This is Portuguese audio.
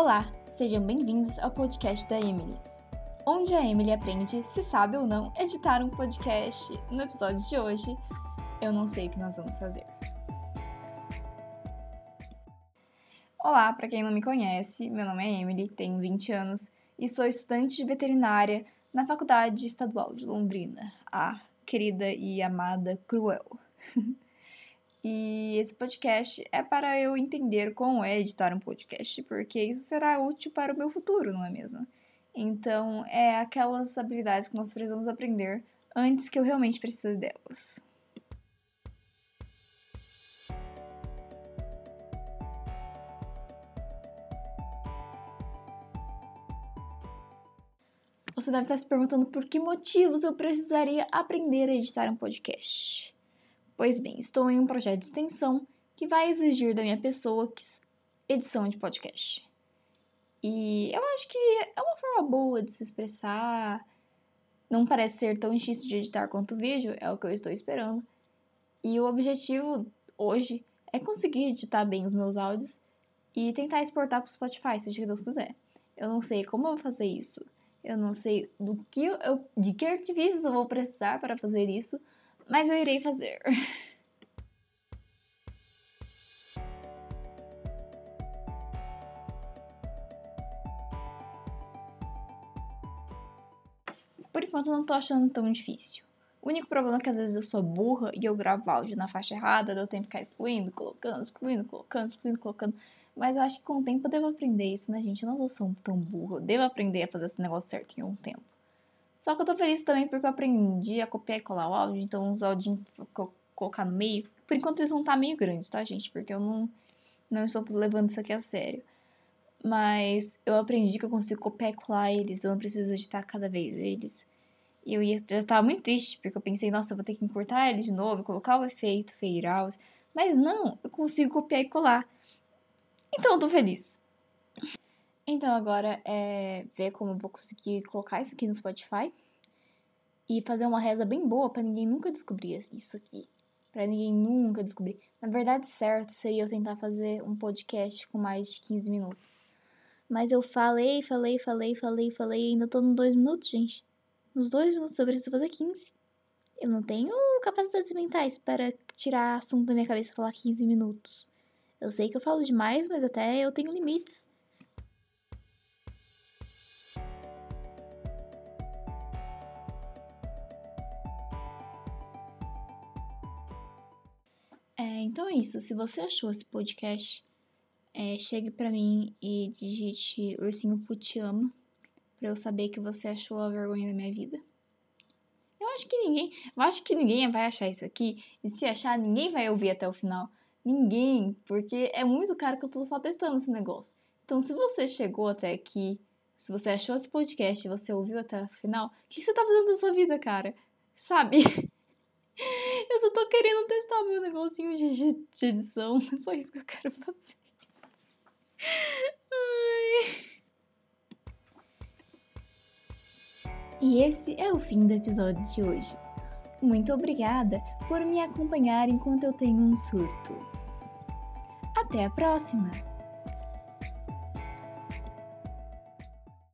Olá, sejam bem-vindos ao podcast da Emily, onde a Emily aprende se sabe ou não editar um podcast. No episódio de hoje, eu não sei o que nós vamos fazer. Olá, para quem não me conhece, meu nome é Emily, tenho 20 anos e sou estudante de veterinária na Faculdade Estadual de Londrina, a querida e amada Cruel. E esse podcast é para eu entender como é editar um podcast, porque isso será útil para o meu futuro, não é mesmo? Então, é aquelas habilidades que nós precisamos aprender antes que eu realmente precise delas. Você deve estar se perguntando por que motivos eu precisaria aprender a editar um podcast. Pois bem, estou em um projeto de extensão que vai exigir da minha pessoa edição de podcast. E eu acho que é uma forma boa de se expressar. Não parece ser tão difícil de editar quanto o vídeo, é o que eu estou esperando. E o objetivo hoje é conseguir editar bem os meus áudios e tentar exportar para o Spotify, se Deus quiser. Eu não sei como eu vou fazer isso. Eu não sei do que eu, de que artifícios eu vou precisar para fazer isso, mas eu irei fazer. Por enquanto não tô achando tão difícil. O único problema é que às vezes eu sou burra e eu gravo áudio na faixa errada, deu tempo de ficar excluindo, colocando, excluindo, colocando, excluindo, colocando. Mas eu acho que com o tempo eu devo aprender isso, né, gente? Eu não sou tão burra. Eu devo aprender a fazer esse negócio certo em um tempo. Só que eu tô feliz também porque eu aprendi a copiar e colar o áudio, então os áudios vou colocar no meio. Por enquanto eles vão estar tá meio grandes, tá, gente? Porque eu não, não estou levando isso aqui a sério. Mas eu aprendi que eu consigo copiar e colar eles, eu não preciso editar cada vez eles. E eu ia, já tava muito triste, porque eu pensei, nossa, eu vou ter que encurtar eles de novo, colocar o efeito, fade out. Mas não, eu consigo copiar e colar. Então eu tô feliz. Então agora é ver como eu vou conseguir colocar isso aqui no Spotify e fazer uma reza bem boa para ninguém nunca descobrir isso aqui. Para ninguém nunca descobrir. Na verdade, certo seria eu tentar fazer um podcast com mais de 15 minutos. Mas eu falei, falei, falei, falei, falei, ainda tô nos dois minutos, gente. Nos dois minutos eu preciso fazer 15. Eu não tenho capacidades mentais para tirar assunto da minha cabeça e falar 15 minutos. Eu sei que eu falo demais, mas até eu tenho limites. É, então é isso. Se você achou esse podcast, é, chegue para mim e digite Ursinho Putiama para eu saber que você achou a vergonha da minha vida. Eu acho que ninguém, eu acho que ninguém vai achar isso aqui. E se achar, ninguém vai ouvir até o final. Ninguém, porque é muito caro que eu tô só testando esse negócio. Então, se você chegou até aqui, se você achou esse podcast e você ouviu até o final, o que você tá fazendo da sua vida, cara? Sabe? Eu só tô querendo testar meu negocinho de, edição. É só isso que eu quero fazer. Ai. E esse é o fim do episódio de hoje. Muito obrigada por me acompanhar enquanto eu tenho um surto. Até a próxima!